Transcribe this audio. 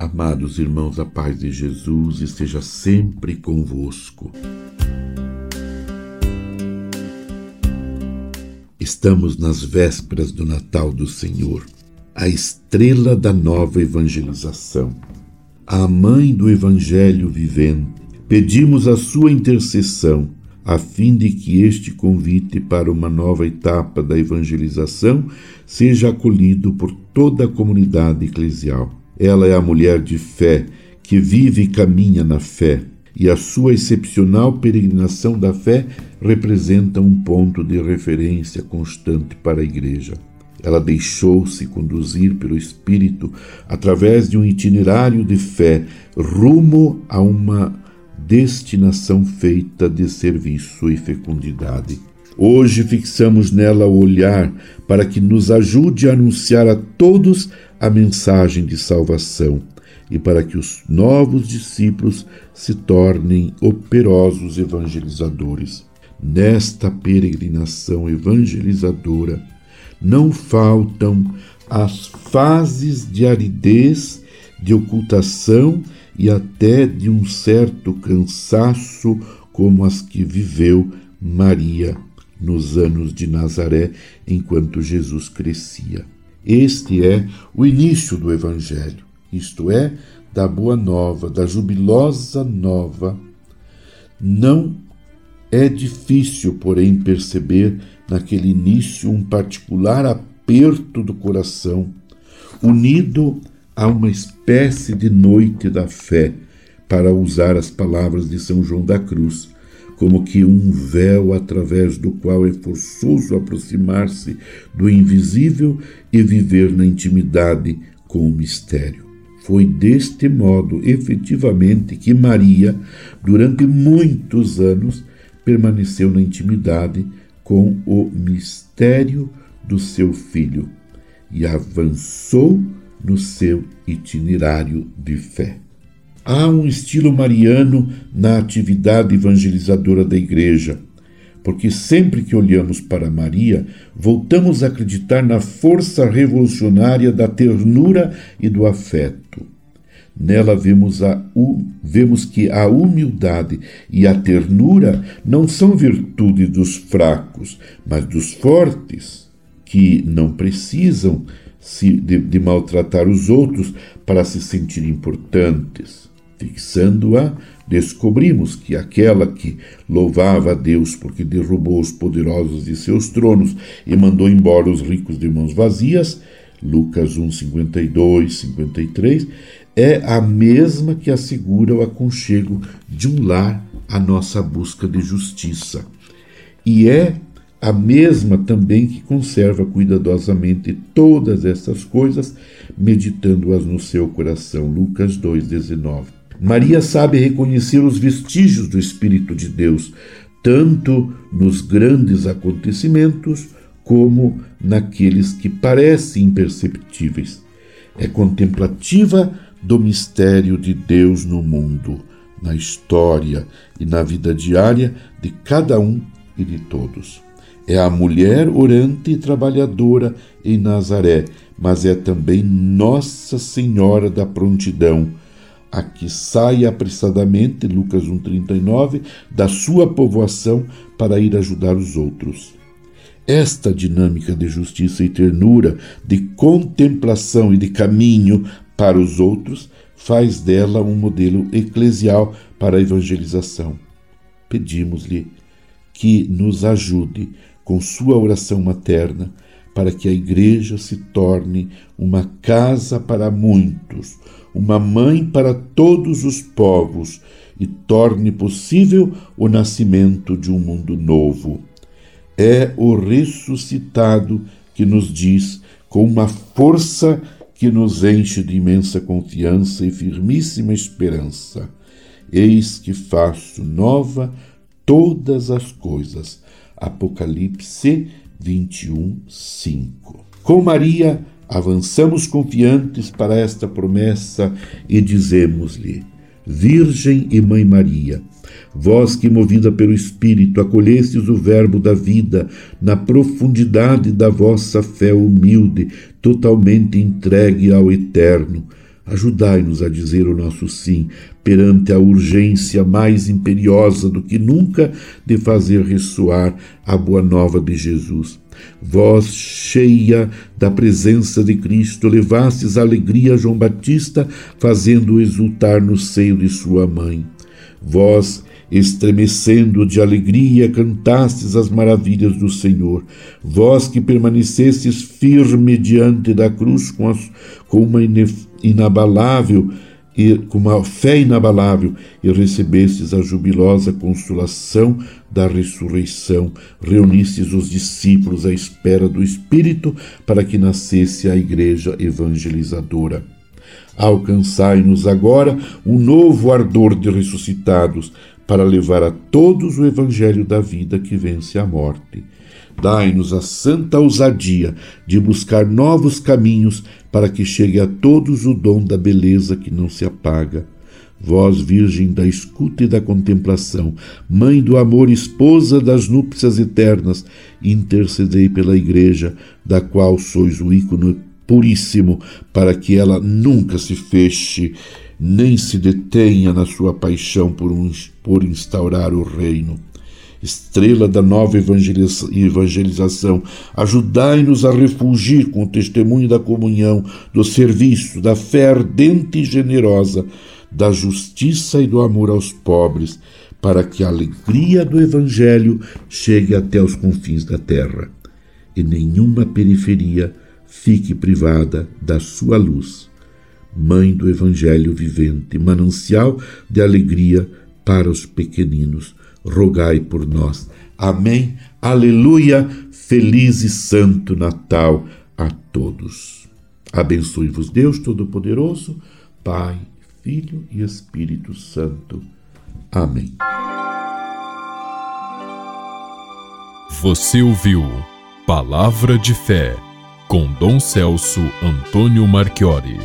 Amados irmãos, a paz de Jesus esteja sempre convosco. Estamos nas vésperas do Natal do Senhor, a estrela da nova evangelização. A mãe do Evangelho vivente, pedimos a sua intercessão, a fim de que este convite para uma nova etapa da evangelização seja acolhido por toda a comunidade eclesial ela é a mulher de fé que vive e caminha na fé, e a sua excepcional peregrinação da fé representa um ponto de referência constante para a Igreja. Ela deixou-se conduzir pelo Espírito através de um itinerário de fé rumo a uma destinação feita de serviço e fecundidade. Hoje fixamos nela o olhar para que nos ajude a anunciar a todos a mensagem de salvação e para que os novos discípulos se tornem operosos evangelizadores. Nesta peregrinação evangelizadora, não faltam as fases de aridez, de ocultação e até de um certo cansaço, como as que viveu Maria nos anos de Nazaré enquanto Jesus crescia. Este é o início do Evangelho, isto é, da boa nova, da jubilosa nova. Não é difícil, porém, perceber naquele início um particular aperto do coração, unido a uma espécie de noite da fé, para usar as palavras de São João da Cruz como que um véu através do qual é forçoso aproximar-se do invisível e viver na intimidade com o mistério. Foi deste modo, efetivamente, que Maria, durante muitos anos, permaneceu na intimidade com o mistério do seu filho e avançou no seu itinerário de fé. Há um estilo mariano na atividade evangelizadora da Igreja, porque sempre que olhamos para Maria, voltamos a acreditar na força revolucionária da ternura e do afeto. Nela vemos, a, vemos que a humildade e a ternura não são virtude dos fracos, mas dos fortes, que não precisam se, de, de maltratar os outros para se sentir importantes. Fixando-a, descobrimos que aquela que louvava a Deus porque derrubou os poderosos de seus tronos e mandou embora os ricos de mãos vazias, Lucas 1, 52, 53, é a mesma que assegura o aconchego de um lar à nossa busca de justiça. E é a mesma também que conserva cuidadosamente todas essas coisas, meditando-as no seu coração. Lucas 2,19. Maria sabe reconhecer os vestígios do Espírito de Deus, tanto nos grandes acontecimentos como naqueles que parecem imperceptíveis. É contemplativa do mistério de Deus no mundo, na história e na vida diária de cada um e de todos. É a mulher orante e trabalhadora em Nazaré, mas é também Nossa Senhora da Prontidão a que sai apressadamente, Lucas 1,39, da sua povoação para ir ajudar os outros. Esta dinâmica de justiça e ternura, de contemplação e de caminho para os outros, faz dela um modelo eclesial para a evangelização. Pedimos-lhe que nos ajude com sua oração materna para que a Igreja se torne uma casa para muitos, uma mãe para todos os povos e torne possível o nascimento de um mundo novo. É o ressuscitado que nos diz, com uma força que nos enche de imensa confiança e firmíssima esperança: Eis que faço nova todas as coisas. Apocalipse 21, 5. Com Maria, Avançamos confiantes para esta promessa e dizemos-lhe: Virgem e Mãe Maria, vós que, movida pelo Espírito, acolhestes o Verbo da vida na profundidade da vossa fé humilde, totalmente entregue ao Eterno, Ajudai-nos a dizer o nosso sim perante a urgência mais imperiosa do que nunca de fazer ressoar a boa nova de Jesus. Vós, cheia da presença de Cristo, levastes a alegria a João Batista, fazendo-o exultar no seio de sua mãe. Vós, estremecendo de alegria, cantastes as maravilhas do Senhor. Vós que permanecestes firme diante da cruz com, as, com uma inabalável e com uma fé inabalável e recebestes a jubilosa consolação da ressurreição, reunistes os discípulos à espera do Espírito para que nascesse a igreja evangelizadora. Alcançai-nos agora um novo ardor de ressuscitados, para levar a todos o evangelho da vida que vence a morte. Dai-nos a santa ousadia de buscar novos caminhos para que chegue a todos o dom da beleza que não se apaga. Vós, Virgem da escuta e da contemplação, Mãe do amor, esposa das núpcias eternas, intercedei pela Igreja, da qual sois o ícone puríssimo, para que ela nunca se feche nem se detenha na sua paixão por, um, por instaurar o reino. Estrela da nova evangelização, ajudai-nos a refugir com o testemunho da comunhão, do serviço, da fé ardente e generosa, da justiça e do amor aos pobres, para que a alegria do Evangelho chegue até os confins da terra e nenhuma periferia fique privada da sua luz. Mãe do Evangelho vivente, manancial de alegria para os pequeninos, rogai por nós. Amém. Aleluia. Feliz e santo Natal a todos. Abençoe-vos Deus Todo-Poderoso, Pai, Filho e Espírito Santo. Amém. Você ouviu Palavra de Fé com Dom Celso Antônio Marchiori.